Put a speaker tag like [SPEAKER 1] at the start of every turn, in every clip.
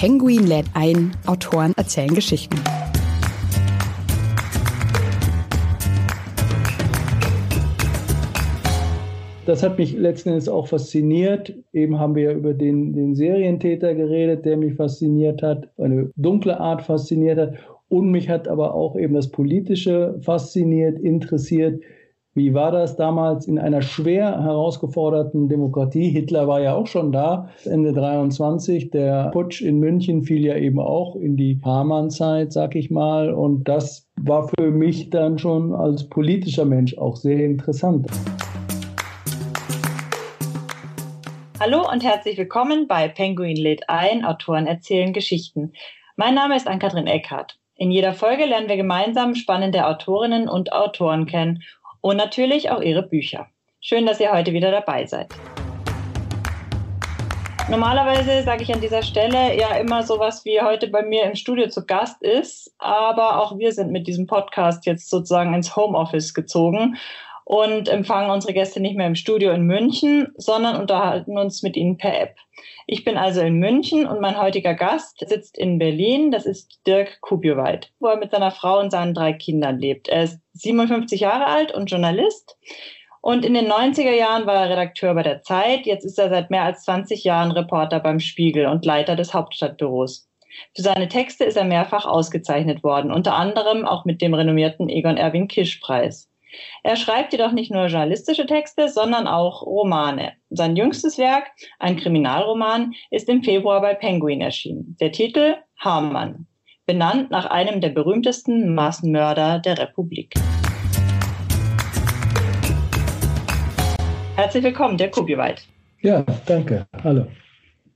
[SPEAKER 1] Penguin lädt ein, Autoren erzählen Geschichten.
[SPEAKER 2] das hat mich letzten Endes auch fasziniert. Eben haben wir ja über den, den Serientäter geredet, der mich fasziniert hat, eine dunkle Art fasziniert hat. Und mich hat aber auch eben das Politische fasziniert, interessiert. Wie war das damals in einer schwer herausgeforderten Demokratie? Hitler war ja auch schon da, Ende 23. Der Putsch in München fiel ja eben auch in die Hamann-Zeit, sag ich mal. Und das war für mich dann schon als politischer Mensch auch sehr interessant.
[SPEAKER 3] Hallo und herzlich willkommen bei Penguin lädt ein, Autoren erzählen Geschichten. Mein Name ist Ann-Kathrin Eckhardt. In jeder Folge lernen wir gemeinsam spannende Autorinnen und Autoren kennen und natürlich auch ihre Bücher. Schön, dass ihr heute wieder dabei seid. Normalerweise sage ich an dieser Stelle ja immer sowas wie heute bei mir im Studio zu Gast ist, aber auch wir sind mit diesem Podcast jetzt sozusagen ins Homeoffice gezogen und empfangen unsere Gäste nicht mehr im Studio in München, sondern unterhalten uns mit ihnen per App. Ich bin also in München und mein heutiger Gast sitzt in Berlin. Das ist Dirk Kubioweit, wo er mit seiner Frau und seinen drei Kindern lebt. Er ist 57 Jahre alt und Journalist. Und in den 90er Jahren war er Redakteur bei der Zeit. Jetzt ist er seit mehr als 20 Jahren Reporter beim Spiegel und Leiter des Hauptstadtbüros. Für seine Texte ist er mehrfach ausgezeichnet worden, unter anderem auch mit dem renommierten Egon Erwin Kisch Preis. Er schreibt jedoch nicht nur journalistische Texte, sondern auch Romane. Sein jüngstes Werk, ein Kriminalroman, ist im Februar bei Penguin erschienen. Der Titel Hamann, benannt nach einem der berühmtesten Massenmörder der Republik. Herzlich willkommen, der Kubiweit.
[SPEAKER 2] Ja, danke. Hallo.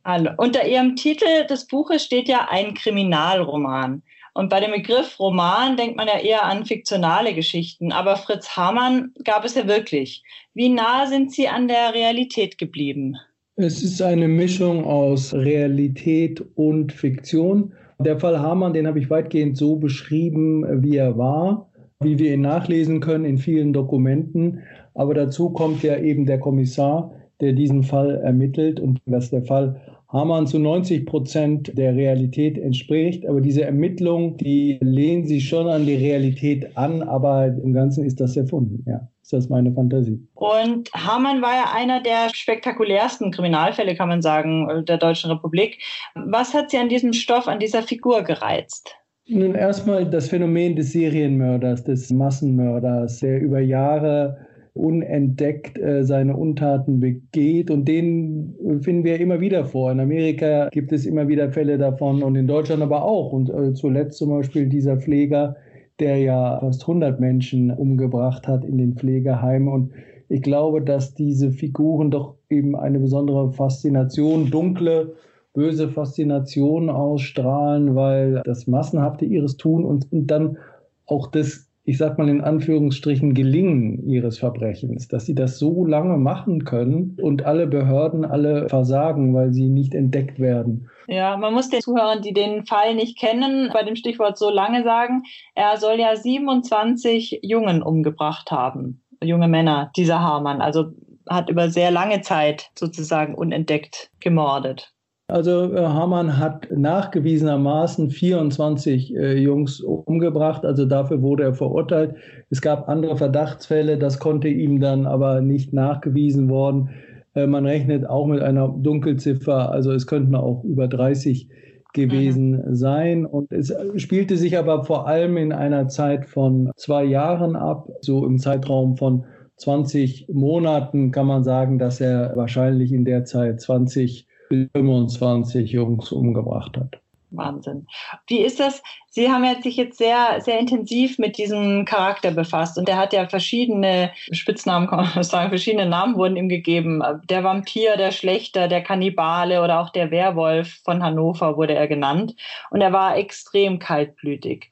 [SPEAKER 3] Hallo. Unter Ihrem Titel des Buches steht ja ein Kriminalroman. Und bei dem Begriff Roman denkt man ja eher an fiktionale Geschichten, aber Fritz Hamann gab es ja wirklich. Wie nah sind Sie an der Realität geblieben?
[SPEAKER 2] Es ist eine Mischung aus Realität und Fiktion. Der Fall Hamann, den habe ich weitgehend so beschrieben, wie er war, wie wir ihn nachlesen können in vielen Dokumenten. Aber dazu kommt ja eben der Kommissar, der diesen Fall ermittelt und dass der Fall Hamann zu 90 Prozent der Realität entspricht. Aber diese Ermittlungen, die lehnen sich schon an die Realität an, aber im Ganzen ist das erfunden. Ja, ist das meine Fantasie.
[SPEAKER 3] Und Hamann war ja einer der spektakulärsten Kriminalfälle, kann man sagen, der Deutschen Republik. Was hat Sie an diesem Stoff, an dieser Figur gereizt?
[SPEAKER 2] Nun erstmal das Phänomen des Serienmörders, des Massenmörders, der über Jahre unentdeckt äh, seine Untaten begeht. Und den finden wir immer wieder vor. In Amerika gibt es immer wieder Fälle davon und in Deutschland aber auch. Und äh, zuletzt zum Beispiel dieser Pfleger, der ja fast 100 Menschen umgebracht hat in den Pflegeheimen. Und ich glaube, dass diese Figuren doch eben eine besondere Faszination, dunkle, böse Faszination ausstrahlen, weil das Massenhafte ihres Tun und, und dann auch das ich sag mal in Anführungsstrichen, Gelingen ihres Verbrechens, dass sie das so lange machen können und alle Behörden alle versagen, weil sie nicht entdeckt werden.
[SPEAKER 3] Ja, man muss den Zuhörern, die den Fall nicht kennen, bei dem Stichwort so lange sagen, er soll ja 27 Jungen umgebracht haben, junge Männer, dieser Hamann. Also hat über sehr lange Zeit sozusagen unentdeckt gemordet.
[SPEAKER 2] Also äh, Hamann hat nachgewiesenermaßen 24 äh, Jungs umgebracht, also dafür wurde er verurteilt. Es gab andere Verdachtsfälle, das konnte ihm dann aber nicht nachgewiesen worden. Äh, man rechnet auch mit einer Dunkelziffer, also es könnten auch über 30 gewesen mhm. sein. Und es spielte sich aber vor allem in einer Zeit von zwei Jahren ab, so im Zeitraum von 20 Monaten kann man sagen, dass er wahrscheinlich in der Zeit 20 25 Jungs umgebracht hat.
[SPEAKER 3] Wahnsinn. Wie ist das? Sie haben ja sich jetzt sehr, sehr intensiv mit diesem Charakter befasst und der hat ja verschiedene Spitznamen, kann man sagen, verschiedene Namen wurden ihm gegeben. Der Vampir, der Schlechter, der Kannibale oder auch der Werwolf von Hannover wurde er genannt und er war extrem kaltblütig.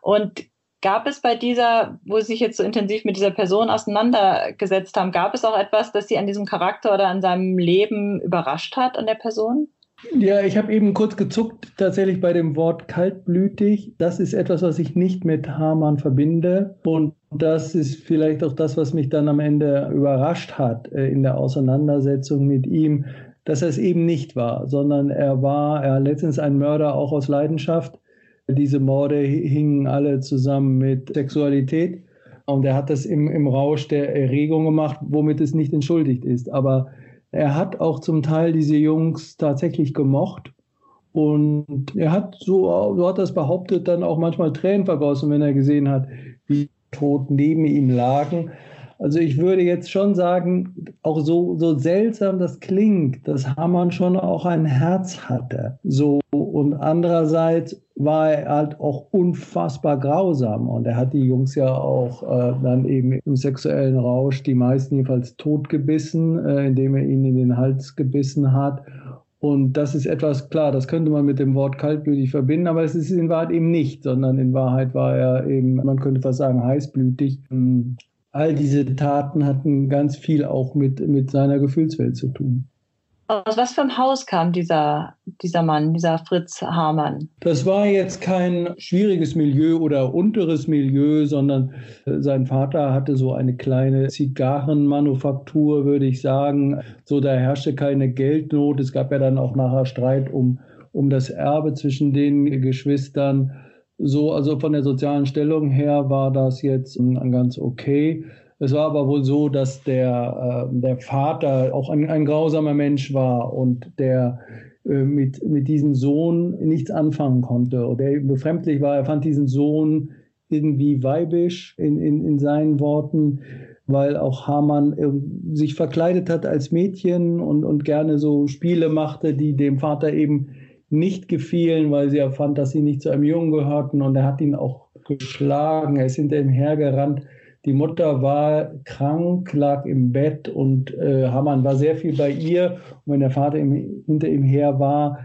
[SPEAKER 3] Und Gab es bei dieser, wo Sie sich jetzt so intensiv mit dieser Person auseinandergesetzt haben, gab es auch etwas, das Sie an diesem Charakter oder an seinem Leben überrascht hat, an der Person?
[SPEAKER 2] Ja, ich habe eben kurz gezuckt, tatsächlich bei dem Wort kaltblütig. Das ist etwas, was ich nicht mit Hamann verbinde. Und das ist vielleicht auch das, was mich dann am Ende überrascht hat äh, in der Auseinandersetzung mit ihm, dass er es eben nicht war, sondern er war er letztens ein Mörder auch aus Leidenschaft. Diese Morde hingen alle zusammen mit Sexualität. Und er hat das im, im Rausch der Erregung gemacht, womit es nicht entschuldigt ist. Aber er hat auch zum Teil diese Jungs tatsächlich gemocht. Und er hat, so, so hat das behauptet, dann auch manchmal Tränen vergossen, wenn er gesehen hat, wie tot neben ihm lagen. Also ich würde jetzt schon sagen, auch so, so seltsam das klingt, dass Hamann schon auch ein Herz hatte. So, und andererseits war er halt auch unfassbar grausam. Und er hat die Jungs ja auch äh, dann eben im sexuellen Rausch, die meisten jedenfalls totgebissen, äh, indem er ihnen in den Hals gebissen hat. Und das ist etwas klar, das könnte man mit dem Wort kaltblütig verbinden, aber es ist in Wahrheit eben nicht, sondern in Wahrheit war er eben, man könnte fast sagen, heißblütig all diese Taten hatten ganz viel auch mit, mit seiner Gefühlswelt zu tun.
[SPEAKER 3] Aus was für einem Haus kam dieser, dieser Mann, dieser Fritz Hamann?
[SPEAKER 2] Das war jetzt kein schwieriges Milieu oder unteres Milieu, sondern äh, sein Vater hatte so eine kleine Zigarrenmanufaktur, würde ich sagen. So, da herrschte keine Geldnot. Es gab ja dann auch nachher Streit um, um das Erbe zwischen den Geschwistern. So, also von der sozialen Stellung her war das jetzt ganz okay. Es war aber wohl so, dass der, äh, der Vater auch ein, ein grausamer Mensch war und der äh, mit, mit diesem Sohn nichts anfangen konnte. Und der befremdlich war, er fand diesen Sohn irgendwie weibisch in, in, in seinen Worten, weil auch Hamann äh, sich verkleidet hat als Mädchen und, und gerne so Spiele machte, die dem Vater eben nicht gefielen, weil sie erfand, dass sie nicht zu einem Jungen gehörten und er hat ihn auch geschlagen, er ist hinter ihm hergerannt. Die Mutter war krank, lag im Bett und äh, Hamann war sehr viel bei ihr. Und wenn der Vater im, hinter ihm her war,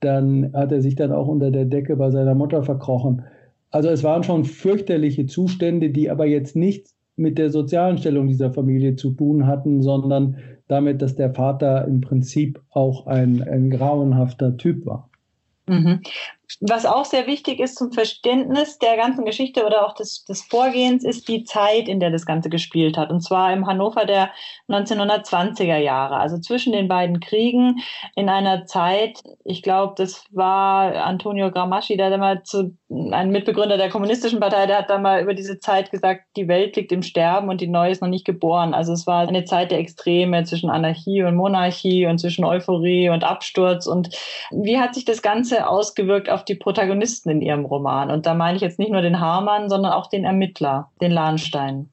[SPEAKER 2] dann hat er sich dann auch unter der Decke bei seiner Mutter verkrochen. Also es waren schon fürchterliche Zustände, die aber jetzt nichts mit der sozialen Stellung dieser Familie zu tun hatten, sondern damit, dass der Vater im Prinzip auch ein, ein grauenhafter Typ war.
[SPEAKER 3] Mhm. Was auch sehr wichtig ist zum Verständnis der ganzen Geschichte oder auch des, des Vorgehens, ist die Zeit, in der das Ganze gespielt hat. Und zwar im Hannover der 1920er Jahre, also zwischen den beiden Kriegen, in einer Zeit, ich glaube, das war Antonio Gramsci, der mal zu, ein Mitbegründer der Kommunistischen Partei, der hat da mal über diese Zeit gesagt, die Welt liegt im Sterben und die Neue ist noch nicht geboren. Also es war eine Zeit der Extreme zwischen Anarchie und Monarchie und zwischen Euphorie und Absturz. Und wie hat sich das Ganze ausgewirkt auf die Protagonisten in ihrem Roman. Und da meine ich jetzt nicht nur den Hamann, sondern auch den Ermittler, den Lahnstein.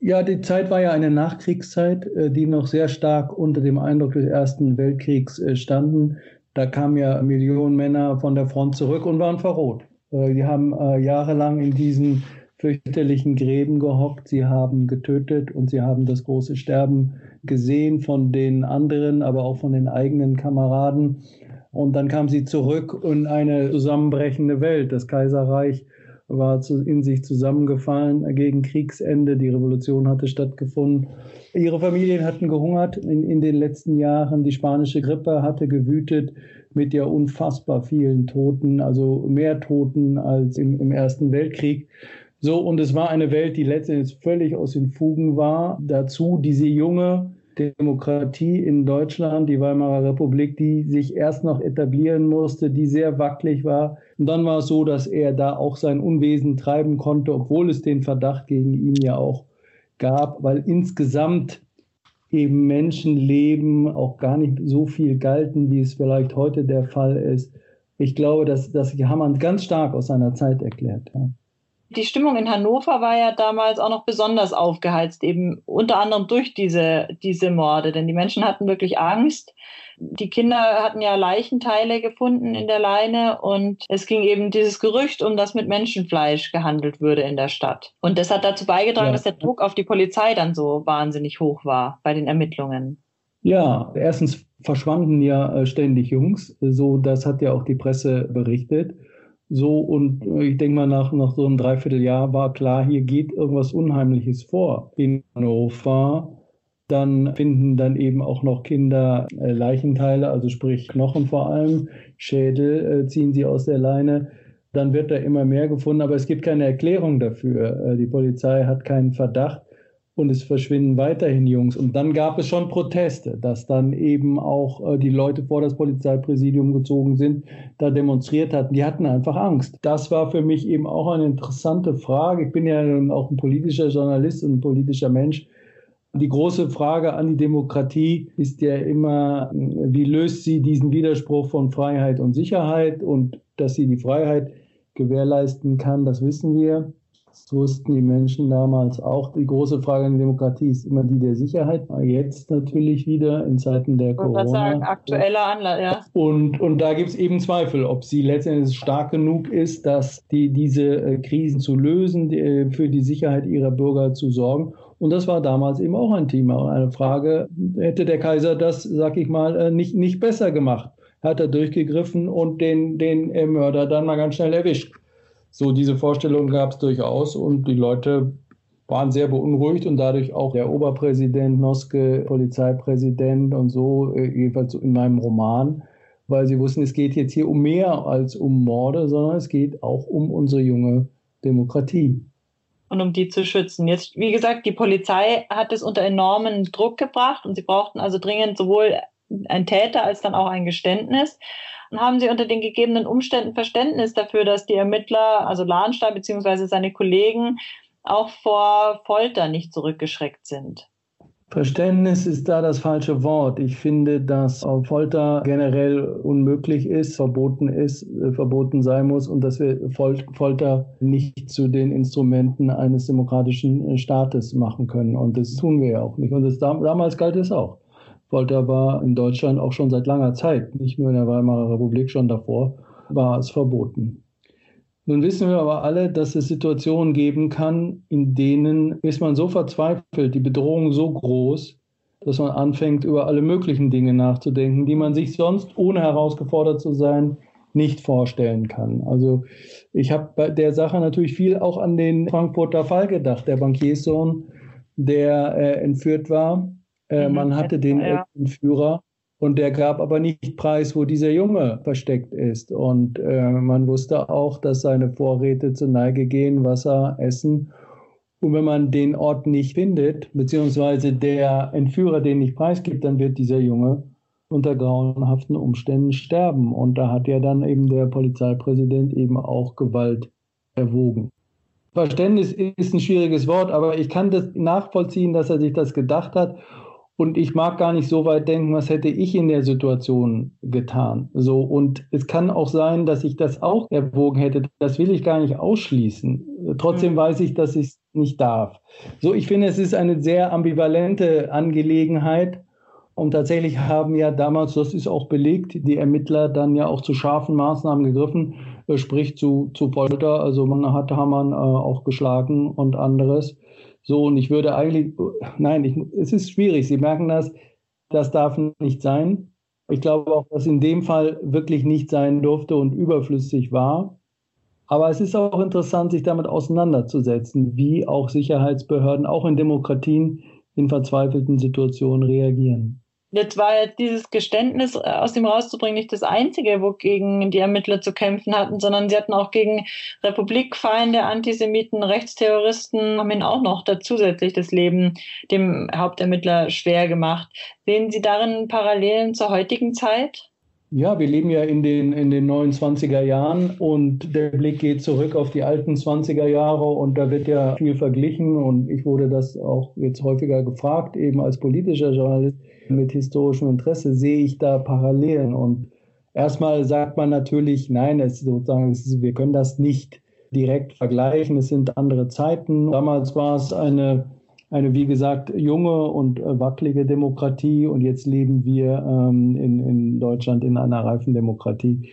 [SPEAKER 2] Ja, die Zeit war ja eine Nachkriegszeit, äh, die noch sehr stark unter dem Eindruck des Ersten Weltkriegs äh, standen. Da kamen ja Millionen Männer von der Front zurück und waren verroht. Äh, die haben jahrelang in diesen fürchterlichen Gräben gehockt, sie haben getötet und sie haben das große Sterben gesehen von den anderen, aber auch von den eigenen Kameraden. Und dann kam sie zurück in eine zusammenbrechende Welt. Das Kaiserreich war in sich zusammengefallen gegen Kriegsende. Die Revolution hatte stattgefunden. Ihre Familien hatten gehungert in, in den letzten Jahren. Die spanische Grippe hatte gewütet mit ja unfassbar vielen Toten, also mehr Toten als im, im Ersten Weltkrieg. So, und es war eine Welt, die letztendlich völlig aus den Fugen war. Dazu diese junge, Demokratie in Deutschland, die Weimarer Republik, die sich erst noch etablieren musste, die sehr wackelig war. Und dann war es so, dass er da auch sein Unwesen treiben konnte, obwohl es den Verdacht gegen ihn ja auch gab, weil insgesamt eben Menschenleben auch gar nicht so viel galten, wie es vielleicht heute der Fall ist. Ich glaube, dass, dass Hamann ganz stark aus seiner Zeit erklärt. Ja.
[SPEAKER 3] Die Stimmung in Hannover war ja damals auch noch besonders aufgeheizt, eben unter anderem durch diese, diese Morde, denn die Menschen hatten wirklich Angst. Die Kinder hatten ja Leichenteile gefunden in der Leine und es ging eben dieses Gerücht um, dass mit Menschenfleisch gehandelt würde in der Stadt. Und das hat dazu beigetragen, ja. dass der Druck auf die Polizei dann so wahnsinnig hoch war bei den Ermittlungen.
[SPEAKER 2] Ja, erstens verschwanden ja äh, ständig Jungs, so das hat ja auch die Presse berichtet. So, und äh, ich denke mal, nach, nach so einem Dreivierteljahr war klar, hier geht irgendwas Unheimliches vor in Hannover. Dann finden dann eben auch noch Kinder äh, Leichenteile, also sprich Knochen vor allem, Schädel äh, ziehen sie aus der Leine. Dann wird da immer mehr gefunden, aber es gibt keine Erklärung dafür. Äh, die Polizei hat keinen Verdacht und es verschwinden weiterhin Jungs. Und dann gab es schon Proteste, dass dann eben auch äh, die Leute vor das Polizeipräsidium gezogen sind, da demonstriert hatten. Die hatten einfach Angst. Das war für mich eben auch eine interessante Frage. Ich bin ja auch ein politischer Journalist und ein politischer Mensch. Die große Frage an die Demokratie ist ja immer, wie löst sie diesen Widerspruch von Freiheit und Sicherheit und dass sie die Freiheit gewährleisten kann, das wissen wir. Das wussten die Menschen damals auch. Die große Frage in der Demokratie ist immer die der Sicherheit. Jetzt natürlich wieder in Zeiten der Corona. Ich
[SPEAKER 3] sagen, aktueller Anlass, ja.
[SPEAKER 2] Und, und da gibt es eben Zweifel, ob sie letztendlich stark genug ist, dass die, diese äh, Krisen zu lösen, die, äh, für die Sicherheit ihrer Bürger zu sorgen. Und das war damals eben auch ein Thema. Eine Frage, hätte der Kaiser das, sag ich mal, äh, nicht, nicht besser gemacht? Hat er durchgegriffen und den, den Mörder dann mal ganz schnell erwischt? So, diese Vorstellung gab es durchaus und die Leute waren sehr beunruhigt und dadurch auch der Oberpräsident, Noske, Polizeipräsident und so, äh, jedenfalls in meinem Roman, weil sie wussten, es geht jetzt hier um mehr als um Morde, sondern es geht auch um unsere junge Demokratie
[SPEAKER 3] und um die zu schützen. Jetzt, wie gesagt, die Polizei hat es unter enormen Druck gebracht und sie brauchten also dringend sowohl ein Täter als dann auch ein Geständnis. Und haben sie unter den gegebenen Umständen Verständnis dafür, dass die Ermittler, also Lahnstein bzw. seine Kollegen, auch vor Folter nicht zurückgeschreckt sind?
[SPEAKER 2] Verständnis ist da das falsche Wort. Ich finde, dass Folter generell unmöglich ist, verboten ist, äh, verboten sein muss und dass wir Folter nicht zu den Instrumenten eines demokratischen äh, Staates machen können. Und das tun wir ja auch nicht. Und das, damals galt es auch. Folter war in Deutschland auch schon seit langer Zeit, nicht nur in der Weimarer Republik, schon davor war es verboten. Nun wissen wir aber alle, dass es Situationen geben kann, in denen ist man so verzweifelt, die Bedrohung so groß, dass man anfängt, über alle möglichen Dinge nachzudenken, die man sich sonst, ohne herausgefordert zu sein, nicht vorstellen kann. Also ich habe bei der Sache natürlich viel auch an den Frankfurter Fall gedacht, der Bankierssohn, der äh, entführt war. Äh, mhm. Man hatte den ja. Entführer und der gab aber nicht preis, wo dieser Junge versteckt ist. Und äh, man wusste auch, dass seine Vorräte zur Neige gehen, Wasser, Essen. Und wenn man den Ort nicht findet, beziehungsweise der Entführer den nicht preisgibt, dann wird dieser Junge unter grauenhaften Umständen sterben. Und da hat ja dann eben der Polizeipräsident eben auch Gewalt erwogen. Verständnis ist ein schwieriges Wort, aber ich kann das nachvollziehen, dass er sich das gedacht hat und ich mag gar nicht so weit denken, was hätte ich in der Situation getan. So, und es kann auch sein, dass ich das auch erwogen hätte. Das will ich gar nicht ausschließen. Trotzdem mhm. weiß ich, dass ich es nicht darf. So, ich finde, es ist eine sehr ambivalente Angelegenheit. Und tatsächlich haben ja damals, das ist auch belegt, die Ermittler dann ja auch zu scharfen Maßnahmen gegriffen, äh, sprich zu, zu Folter. Also man hat Hamann äh, auch geschlagen und anderes. So, und ich würde eigentlich, nein, ich, es ist schwierig. Sie merken das, das darf nicht sein. Ich glaube auch, dass in dem Fall wirklich nicht sein durfte und überflüssig war. Aber es ist auch interessant, sich damit auseinanderzusetzen, wie auch Sicherheitsbehörden, auch in Demokratien, in verzweifelten Situationen reagieren.
[SPEAKER 3] Jetzt war jetzt dieses Geständnis äh, aus dem rauszubringen nicht das einzige, wogegen die Ermittler zu kämpfen hatten, sondern sie hatten auch gegen Republikfeinde, Antisemiten, Rechtsterroristen, haben ihnen auch noch da zusätzlich das Leben dem Hauptermittler schwer gemacht. Sehen Sie darin Parallelen zur heutigen Zeit?
[SPEAKER 2] Ja, wir leben ja in den, in den 29er Jahren und der Blick geht zurück auf die alten 20er Jahre und da wird ja viel verglichen und ich wurde das auch jetzt häufiger gefragt, eben als politischer Journalist mit historischem Interesse sehe ich da Parallelen. Und erstmal sagt man natürlich, nein, es sozusagen, es ist, wir können das nicht direkt vergleichen. Es sind andere Zeiten. Damals war es eine, eine wie gesagt, junge und wackelige Demokratie und jetzt leben wir ähm, in, in Deutschland in einer reifen Demokratie,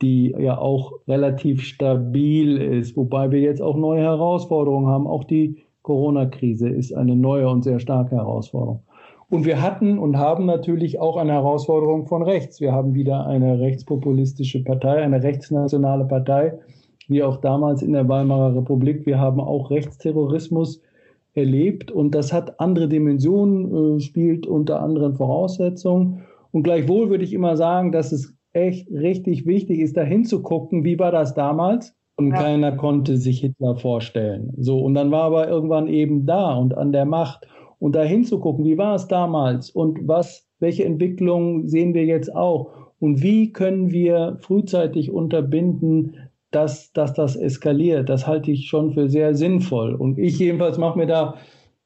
[SPEAKER 2] die ja auch relativ stabil ist, wobei wir jetzt auch neue Herausforderungen haben. Auch die Corona-Krise ist eine neue und sehr starke Herausforderung. Und wir hatten und haben natürlich auch eine Herausforderung von rechts. Wir haben wieder eine rechtspopulistische Partei, eine rechtsnationale Partei, wie auch damals in der Weimarer Republik. Wir haben auch Rechtsterrorismus erlebt und das hat andere Dimensionen, äh, spielt unter anderen Voraussetzungen. Und gleichwohl würde ich immer sagen, dass es echt richtig wichtig ist, da hinzugucken, wie war das damals? Und ja. keiner konnte sich Hitler vorstellen. So, und dann war aber irgendwann eben da und an der Macht und da hinzugucken, wie war es damals und was, welche Entwicklungen sehen wir jetzt auch und wie können wir frühzeitig unterbinden, dass, dass das eskaliert. Das halte ich schon für sehr sinnvoll. Und ich jedenfalls mache mir da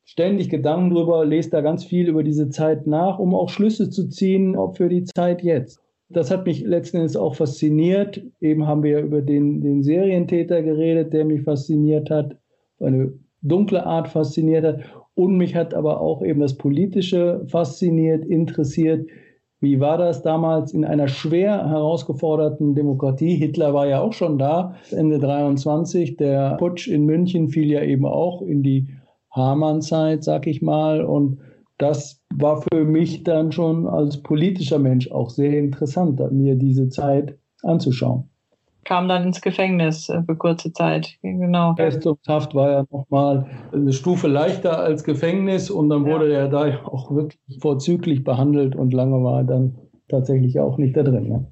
[SPEAKER 2] ständig Gedanken drüber, lese da ganz viel über diese Zeit nach, um auch Schlüsse zu ziehen, auch für die Zeit jetzt. Das hat mich letzten Endes auch fasziniert. Eben haben wir über den, den Serientäter geredet, der mich fasziniert hat, eine dunkle Art fasziniert hat. Und mich hat aber auch eben das Politische fasziniert, interessiert. Wie war das damals in einer schwer herausgeforderten Demokratie? Hitler war ja auch schon da, Ende 23. Der Putsch in München fiel ja eben auch in die Hamann-Zeit, sag ich mal. Und das war für mich dann schon als politischer Mensch auch sehr interessant, mir diese Zeit anzuschauen
[SPEAKER 3] kam dann ins Gefängnis äh, für kurze Zeit. Genau.
[SPEAKER 2] Festungshaft war ja nochmal eine Stufe leichter als Gefängnis und dann wurde ja. er da auch wirklich vorzüglich behandelt und lange war er dann tatsächlich auch nicht da drin. Ne?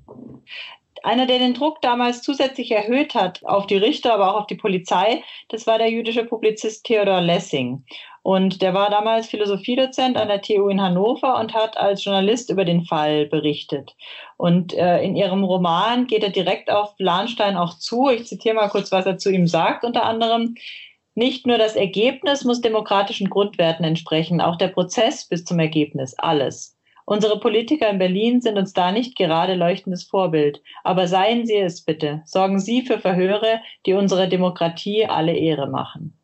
[SPEAKER 3] Einer, der den Druck damals zusätzlich erhöht hat auf die Richter, aber auch auf die Polizei, das war der jüdische Publizist Theodor Lessing. Und der war damals Philosophiedozent an der TU in Hannover und hat als Journalist über den Fall berichtet. Und äh, in ihrem Roman geht er direkt auf Lahnstein auch zu. Ich zitiere mal kurz, was er zu ihm sagt, unter anderem. Nicht nur das Ergebnis muss demokratischen Grundwerten entsprechen, auch der Prozess bis zum Ergebnis, alles. Unsere Politiker in Berlin sind uns da nicht gerade leuchtendes Vorbild. Aber seien Sie es bitte. Sorgen Sie für Verhöre, die unserer Demokratie alle Ehre machen.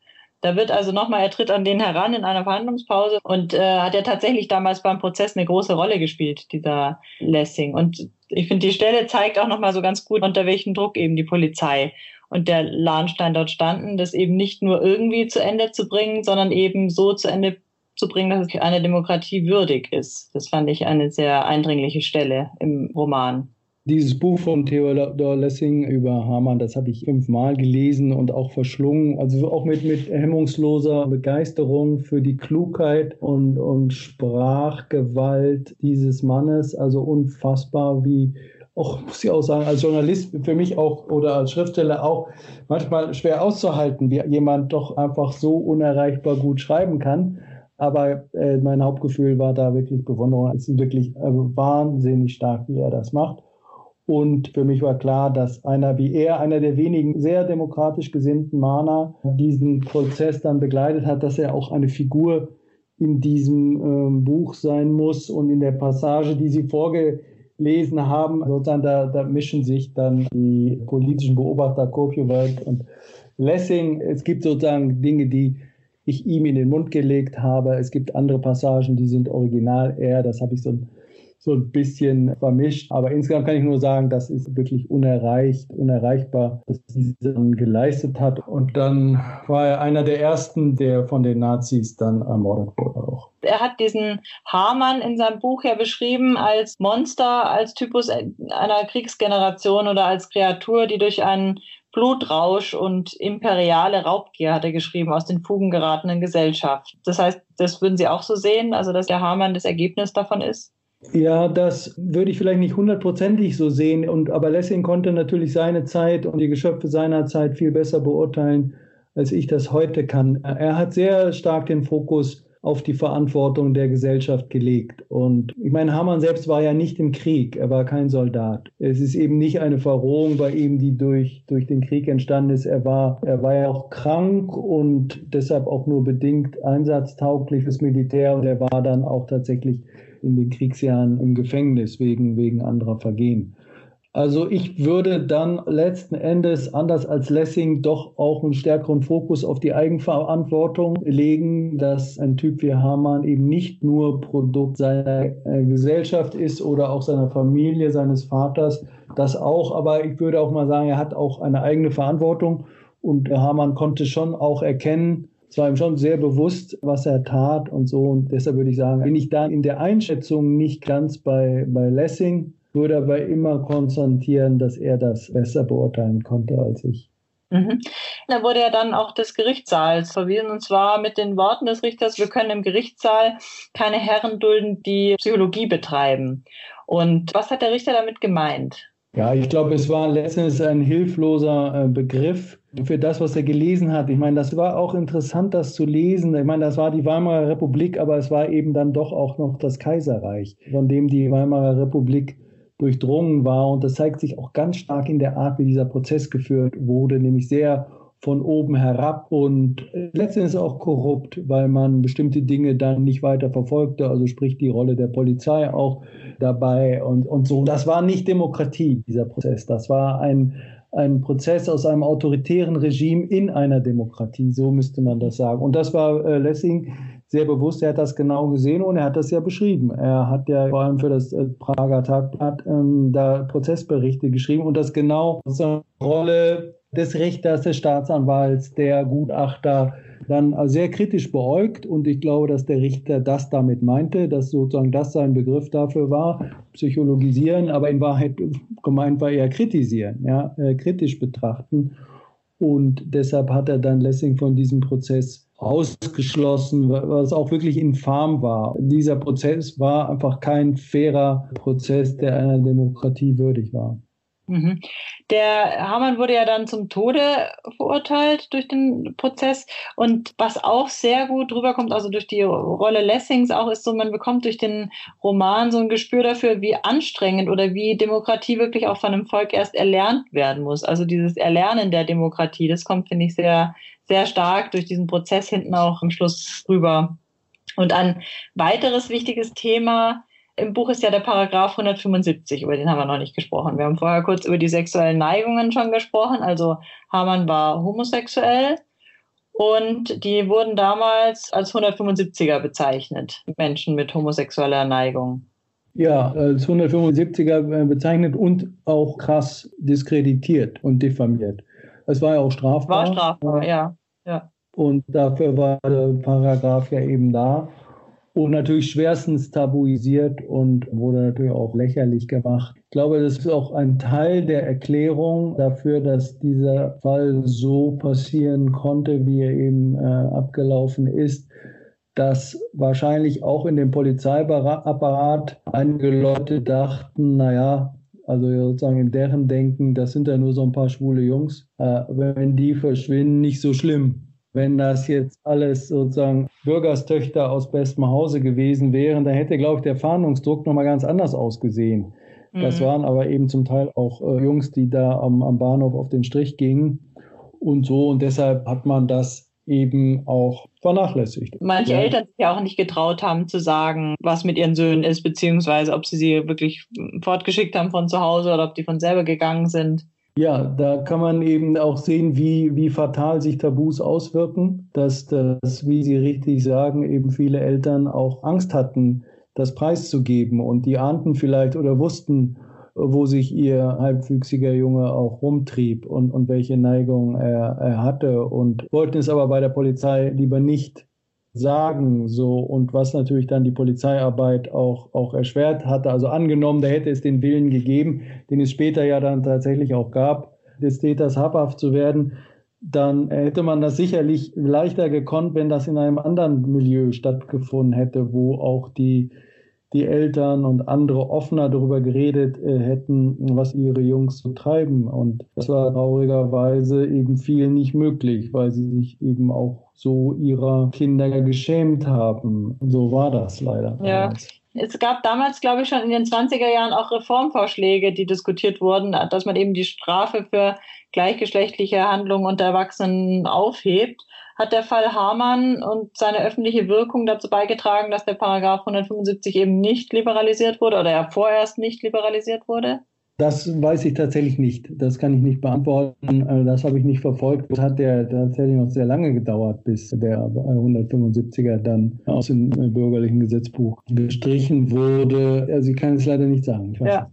[SPEAKER 3] Da wird also nochmal, er tritt an den heran in einer Verhandlungspause und äh, hat ja tatsächlich damals beim Prozess eine große Rolle gespielt, dieser Lessing. Und ich finde, die Stelle zeigt auch nochmal so ganz gut, unter welchem Druck eben die Polizei und der Lahnstein dort standen, das eben nicht nur irgendwie zu Ende zu bringen, sondern eben so zu Ende zu bringen, dass es eine Demokratie würdig ist. Das fand ich eine sehr eindringliche Stelle im Roman.
[SPEAKER 2] Dieses Buch von Theodor Lessing über Hamann, das habe ich fünfmal gelesen und auch verschlungen. Also auch mit, mit hemmungsloser Begeisterung für die Klugheit und, und Sprachgewalt dieses Mannes. Also unfassbar, wie auch, muss ich auch sagen, als Journalist für mich auch oder als Schriftsteller auch manchmal schwer auszuhalten, wie jemand doch einfach so unerreichbar gut schreiben kann. Aber äh, mein Hauptgefühl war da wirklich Bewunderung. Es ist wirklich äh, wahnsinnig stark, wie er das macht. Und für mich war klar, dass einer wie er, einer der wenigen sehr demokratisch gesinnten Mahner, diesen Prozess dann begleitet hat, dass er auch eine Figur in diesem ähm, Buch sein muss und in der Passage, die Sie vorgelesen haben, sozusagen da, da mischen sich dann die politischen Beobachter Kopiowald und Lessing. Es gibt sozusagen Dinge, die ich ihm in den Mund gelegt habe. Es gibt andere Passagen, die sind original er. Das habe ich so so ein bisschen vermischt. Aber insgesamt kann ich nur sagen, das ist wirklich unerreicht, unerreichbar, dass dieser geleistet hat. Und dann war er einer der ersten, der von den Nazis dann ermordet wurde auch.
[SPEAKER 3] Er hat diesen Hamann in seinem Buch ja beschrieben als Monster, als Typus einer Kriegsgeneration oder als Kreatur, die durch einen Blutrausch und imperiale Raubgier, hat er geschrieben, aus den Fugen geratenen Gesellschaft. Das heißt, das würden Sie auch so sehen, also dass der Hamann das Ergebnis davon ist?
[SPEAKER 2] Ja, das würde ich vielleicht nicht hundertprozentig so sehen. Und, aber Lessing konnte natürlich seine Zeit und die Geschöpfe seiner Zeit viel besser beurteilen, als ich das heute kann. Er hat sehr stark den Fokus auf die Verantwortung der Gesellschaft gelegt. Und ich meine, Hamann selbst war ja nicht im Krieg, er war kein Soldat. Es ist eben nicht eine Verrohung bei ihm, die durch, durch den Krieg entstanden ist. Er war, er war ja auch krank und deshalb auch nur bedingt einsatztauglich fürs Militär und er war dann auch tatsächlich in den Kriegsjahren im Gefängnis wegen, wegen anderer Vergehen. Also ich würde dann letzten Endes, anders als Lessing, doch auch einen stärkeren Fokus auf die Eigenverantwortung legen, dass ein Typ wie Hamann eben nicht nur Produkt seiner äh, Gesellschaft ist oder auch seiner Familie, seines Vaters, das auch, aber ich würde auch mal sagen, er hat auch eine eigene Verantwortung und Hamann konnte schon auch erkennen, es war ihm schon sehr bewusst, was er tat und so. Und deshalb würde ich sagen, bin ich da in der Einschätzung nicht ganz bei, bei Lessing würde aber immer konstatieren, dass er das besser beurteilen konnte als ich.
[SPEAKER 3] Mhm. Da wurde ja dann auch des Gerichtssaals verwiesen, und zwar mit den Worten des Richters, wir können im Gerichtssaal keine Herren dulden, die Psychologie betreiben. Und was hat der Richter damit gemeint?
[SPEAKER 2] Ja, ich glaube, es war letztens ein hilfloser äh, Begriff für das, was er gelesen hat. Ich meine, das war auch interessant, das zu lesen. Ich meine, das war die Weimarer Republik, aber es war eben dann doch auch noch das Kaiserreich, von dem die Weimarer Republik durchdrungen war. Und das zeigt sich auch ganz stark in der Art, wie dieser Prozess geführt wurde, nämlich sehr von oben herab und letztendlich auch korrupt, weil man bestimmte Dinge dann nicht weiter verfolgte, also sprich die Rolle der Polizei auch dabei und, und so. Das war nicht Demokratie, dieser Prozess. Das war ein, ein Prozess aus einem autoritären Regime in einer Demokratie, so müsste man das sagen. Und das war äh, Lessing sehr bewusst, er hat das genau gesehen und er hat das ja beschrieben. Er hat ja vor allem für das äh, Prager Tagblatt ähm, da Prozessberichte geschrieben und das genau zur Rolle des Richters, des Staatsanwalts, der Gutachter dann sehr kritisch beäugt. Und ich glaube, dass der Richter das damit meinte, dass sozusagen das sein Begriff dafür war, psychologisieren, aber in Wahrheit gemeint war eher kritisieren, ja, äh, kritisch betrachten. Und deshalb hat er dann Lessing von diesem Prozess ausgeschlossen, was auch wirklich infam war. Dieser Prozess war einfach kein fairer Prozess, der einer Demokratie würdig war.
[SPEAKER 3] Mhm. Der Hamann wurde ja dann zum Tode verurteilt durch den Prozess. Und was auch sehr gut rüberkommt, also durch die Rolle Lessings auch, ist so, man bekommt durch den Roman so ein Gespür dafür, wie anstrengend oder wie Demokratie wirklich auch von einem Volk erst erlernt werden muss. Also dieses Erlernen der Demokratie, das kommt, finde ich, sehr, sehr stark durch diesen Prozess hinten auch am Schluss rüber. Und ein weiteres wichtiges Thema im Buch ist ja der Paragraph 175, über den haben wir noch nicht gesprochen. Wir haben vorher kurz über die sexuellen Neigungen schon gesprochen. Also Hamann war homosexuell und die wurden damals als 175er bezeichnet, Menschen mit homosexueller Neigung.
[SPEAKER 2] Ja, als 175er bezeichnet und auch krass diskreditiert und diffamiert. Es war ja auch strafbar.
[SPEAKER 3] War strafbar, ja. ja.
[SPEAKER 2] Und dafür war der Paragraph ja eben da und natürlich schwerstens tabuisiert und wurde natürlich auch lächerlich gemacht. Ich glaube, das ist auch ein Teil der Erklärung dafür, dass dieser Fall so passieren konnte, wie er eben äh, abgelaufen ist, dass wahrscheinlich auch in dem Polizeiapparat einige Leute dachten, naja, also sozusagen in deren Denken, das sind ja nur so ein paar schwule Jungs, äh, wenn die verschwinden, nicht so schlimm wenn das jetzt alles sozusagen Bürgerstöchter aus bestem Hause gewesen wären, dann hätte, glaube ich, der Fahndungsdruck nochmal ganz anders ausgesehen. Mhm. Das waren aber eben zum Teil auch äh, Jungs, die da am, am Bahnhof auf den Strich gingen und so. Und deshalb hat man das eben auch vernachlässigt.
[SPEAKER 3] Manche ja. Eltern sich ja auch nicht getraut haben zu sagen, was mit ihren Söhnen ist, beziehungsweise ob sie sie wirklich fortgeschickt haben von zu Hause oder ob die von selber gegangen sind.
[SPEAKER 2] Ja, da kann man eben auch sehen, wie, wie fatal sich Tabus auswirken, dass das, wie Sie richtig sagen, eben viele Eltern auch Angst hatten, das preiszugeben. Und die ahnten vielleicht oder wussten, wo sich ihr halbwüchsiger Junge auch rumtrieb und, und welche Neigung er, er hatte und wollten es aber bei der Polizei lieber nicht sagen, so und was natürlich dann die Polizeiarbeit auch, auch erschwert hatte. Also angenommen, da hätte es den Willen gegeben, den es später ja dann tatsächlich auch gab, des Täters habhaft zu werden, dann hätte man das sicherlich leichter gekonnt, wenn das in einem anderen Milieu stattgefunden hätte, wo auch die die Eltern und andere offener darüber geredet äh, hätten, was ihre Jungs so treiben. Und das war traurigerweise eben vielen nicht möglich, weil sie sich eben auch so ihrer Kinder geschämt haben. So war das leider.
[SPEAKER 3] Ja. Es gab damals, glaube ich, schon in den 20er Jahren auch Reformvorschläge, die diskutiert wurden, dass man eben die Strafe für gleichgeschlechtliche Handlungen unter Erwachsenen aufhebt hat der Fall Hamann und seine öffentliche Wirkung dazu beigetragen, dass der Paragraph 175 eben nicht liberalisiert wurde oder er vorerst nicht liberalisiert wurde?
[SPEAKER 2] Das weiß ich tatsächlich nicht. Das kann ich nicht beantworten. Also das habe ich nicht verfolgt. Das hat ja tatsächlich noch sehr lange gedauert, bis der 175er dann aus dem bürgerlichen Gesetzbuch gestrichen wurde. Also ich kann es leider nicht sagen.
[SPEAKER 3] ja.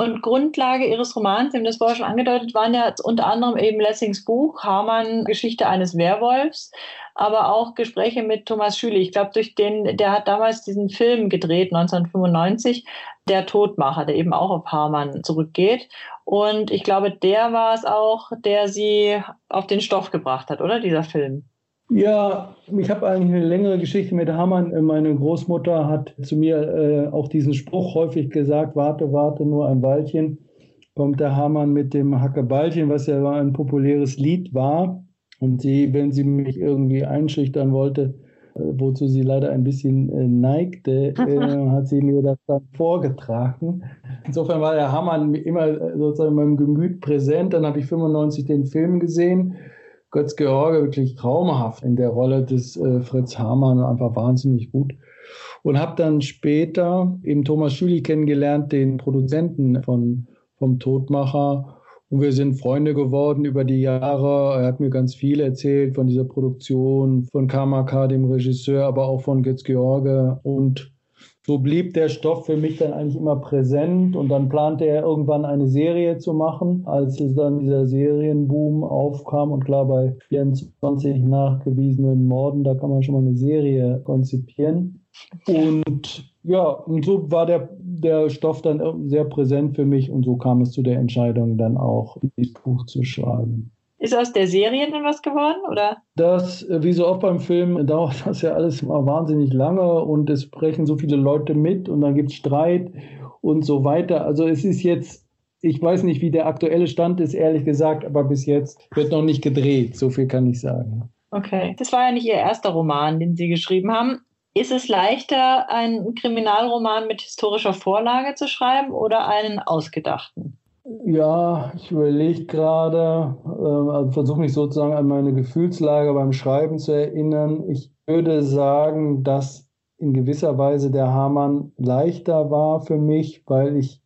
[SPEAKER 3] Und Grundlage Ihres Romans, haben das vorher schon angedeutet, waren ja unter anderem eben Lessings Buch, Hamann, Geschichte eines Werwolfs, aber auch Gespräche mit Thomas Schüle. Ich glaube, durch den, der hat damals diesen Film gedreht, 1995, Der Todmacher, der eben auch auf Hamann zurückgeht. Und ich glaube, der war es auch, der Sie auf den Stoff gebracht hat, oder dieser Film?
[SPEAKER 2] Ja, ich habe eigentlich eine längere Geschichte mit Hamann. Meine Großmutter hat zu mir äh, auch diesen Spruch häufig gesagt, warte, warte, nur ein Weilchen. Kommt der Hamann mit dem Hackeballchen, was ja ein populäres Lied war. Und sie, wenn sie mich irgendwie einschüchtern wollte, äh, wozu sie leider ein bisschen äh, neigte, äh, hat sie mir das dann vorgetragen. Insofern war der Hamann immer sozusagen in meinem Gemüt präsent. Dann habe ich 95 den Film gesehen Götz-George wirklich traumhaft in der Rolle des äh, Fritz Hamann, einfach wahnsinnig gut. Und habe dann später eben Thomas Schüli kennengelernt, den Produzenten von, vom Todmacher. Und wir sind Freunde geworden über die Jahre. Er hat mir ganz viel erzählt von dieser Produktion, von Kamaka, dem Regisseur, aber auch von Götz-George und so blieb der Stoff für mich dann eigentlich immer präsent und dann plante er irgendwann eine Serie zu machen, als es dann dieser Serienboom aufkam und klar bei 24 nachgewiesenen Morden, da kann man schon mal eine Serie konzipieren. Und ja, und so war der, der Stoff dann sehr präsent für mich und so kam es zu der Entscheidung, dann auch dieses Buch zu schreiben.
[SPEAKER 3] Ist aus der Serie denn was geworden, oder?
[SPEAKER 2] Das, äh, wie so oft beim Film, dauert das ja alles mal wahnsinnig lange und es sprechen so viele Leute mit und dann gibt es Streit und so weiter. Also es ist jetzt, ich weiß nicht, wie der aktuelle Stand ist, ehrlich gesagt, aber bis jetzt wird noch nicht gedreht. So viel kann ich sagen.
[SPEAKER 3] Okay. Das war ja nicht Ihr erster Roman, den Sie geschrieben haben. Ist es leichter, einen Kriminalroman mit historischer Vorlage zu schreiben oder einen ausgedachten?
[SPEAKER 2] Ja, ich überlege gerade, äh, also versuche mich sozusagen an meine Gefühlslage beim Schreiben zu erinnern. Ich würde sagen, dass in gewisser Weise der Hamann leichter war für mich, weil ich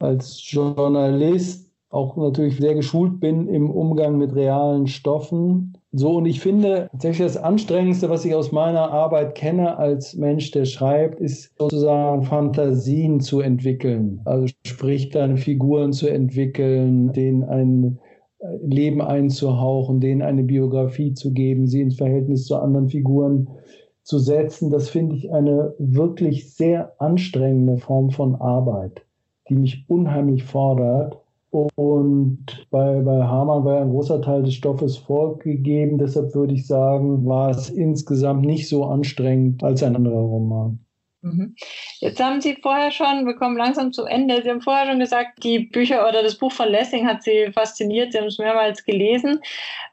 [SPEAKER 2] als Journalist auch natürlich sehr geschult bin im Umgang mit realen Stoffen so, und ich finde tatsächlich das Anstrengendste, was ich aus meiner Arbeit kenne als Mensch, der schreibt, ist sozusagen Fantasien zu entwickeln. Also sprich dann Figuren zu entwickeln, denen ein Leben einzuhauchen, denen eine Biografie zu geben, sie ins Verhältnis zu anderen Figuren zu setzen. Das finde ich eine wirklich sehr anstrengende Form von Arbeit, die mich unheimlich fordert. Und bei, bei Hamann war ja ein großer Teil des Stoffes vorgegeben. Deshalb würde ich sagen, war es insgesamt nicht so anstrengend als ein anderer Roman.
[SPEAKER 3] Mhm. Jetzt haben Sie vorher schon, wir kommen langsam zum Ende, Sie haben vorher schon gesagt, die Bücher oder das Buch von Lessing hat Sie fasziniert, Sie haben es mehrmals gelesen.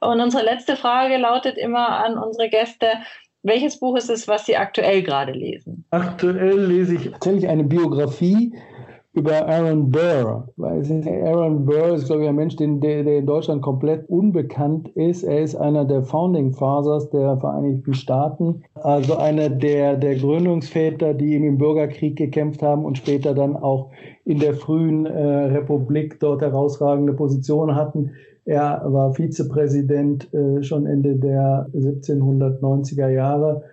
[SPEAKER 3] Und unsere letzte Frage lautet immer an unsere Gäste, welches Buch ist es, was Sie aktuell gerade lesen?
[SPEAKER 2] Aktuell lese ich tatsächlich eine Biografie über Aaron Burr. Weil Aaron Burr ist, glaube ich, ein Mensch, den, der, der in Deutschland komplett unbekannt ist. Er ist einer der Founding Fathers der Vereinigten Staaten, also einer der, der Gründungsväter, die eben im Bürgerkrieg gekämpft haben und später dann auch in der frühen äh, Republik dort herausragende Positionen hatten. Er war Vizepräsident äh, schon Ende der 1790er Jahre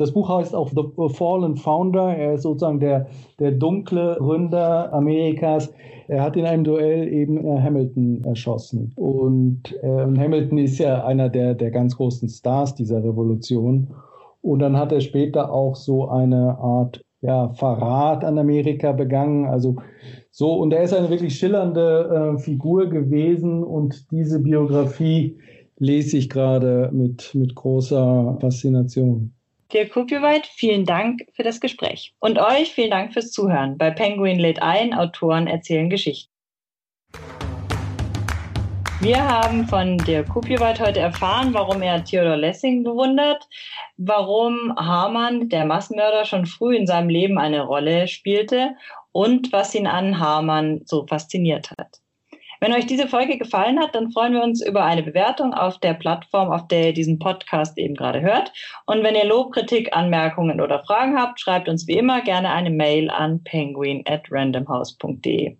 [SPEAKER 2] das Buch heißt auch The Fallen Founder. Er ist sozusagen der, der dunkle Gründer Amerikas. Er hat in einem Duell eben äh, Hamilton erschossen. Und äh, Hamilton ist ja einer der, der ganz großen Stars dieser Revolution. Und dann hat er später auch so eine Art ja, Verrat an Amerika begangen. Also so, und er ist eine wirklich schillernde äh, Figur gewesen. Und diese Biografie lese ich gerade mit, mit großer Faszination.
[SPEAKER 3] Dirk Kupieweit, vielen Dank für das Gespräch. Und euch vielen Dank fürs Zuhören. Bei Penguin lädt ein, Autoren erzählen Geschichten. Wir haben von Dirk Kupieweit heute erfahren, warum er Theodor Lessing bewundert, warum Hamann, der Massenmörder, schon früh in seinem Leben eine Rolle spielte und was ihn an Hamann so fasziniert hat. Wenn euch diese Folge gefallen hat, dann freuen wir uns über eine Bewertung auf der Plattform, auf der ihr diesen Podcast eben gerade hört. Und wenn ihr Lob, Kritik, Anmerkungen oder Fragen habt, schreibt uns wie immer gerne eine Mail an penguin at randomhouse.de.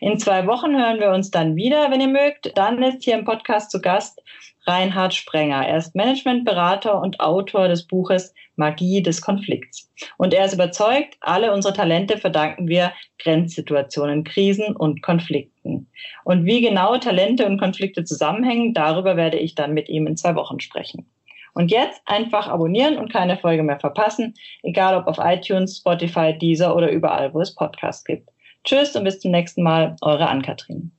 [SPEAKER 3] In zwei Wochen hören wir uns dann wieder, wenn ihr mögt. Dann ist hier im Podcast zu Gast Reinhard Sprenger. Er ist Managementberater und Autor des Buches Magie des Konflikts. Und er ist überzeugt, alle unsere Talente verdanken wir Grenzsituationen, Krisen und Konflikten. Und wie genau Talente und Konflikte zusammenhängen, darüber werde ich dann mit ihm in zwei Wochen sprechen. Und jetzt einfach abonnieren und keine Folge mehr verpassen, egal ob auf iTunes, Spotify, Deezer oder überall, wo es Podcasts gibt. Tschüss und bis zum nächsten Mal, eure Ann-Kathrin.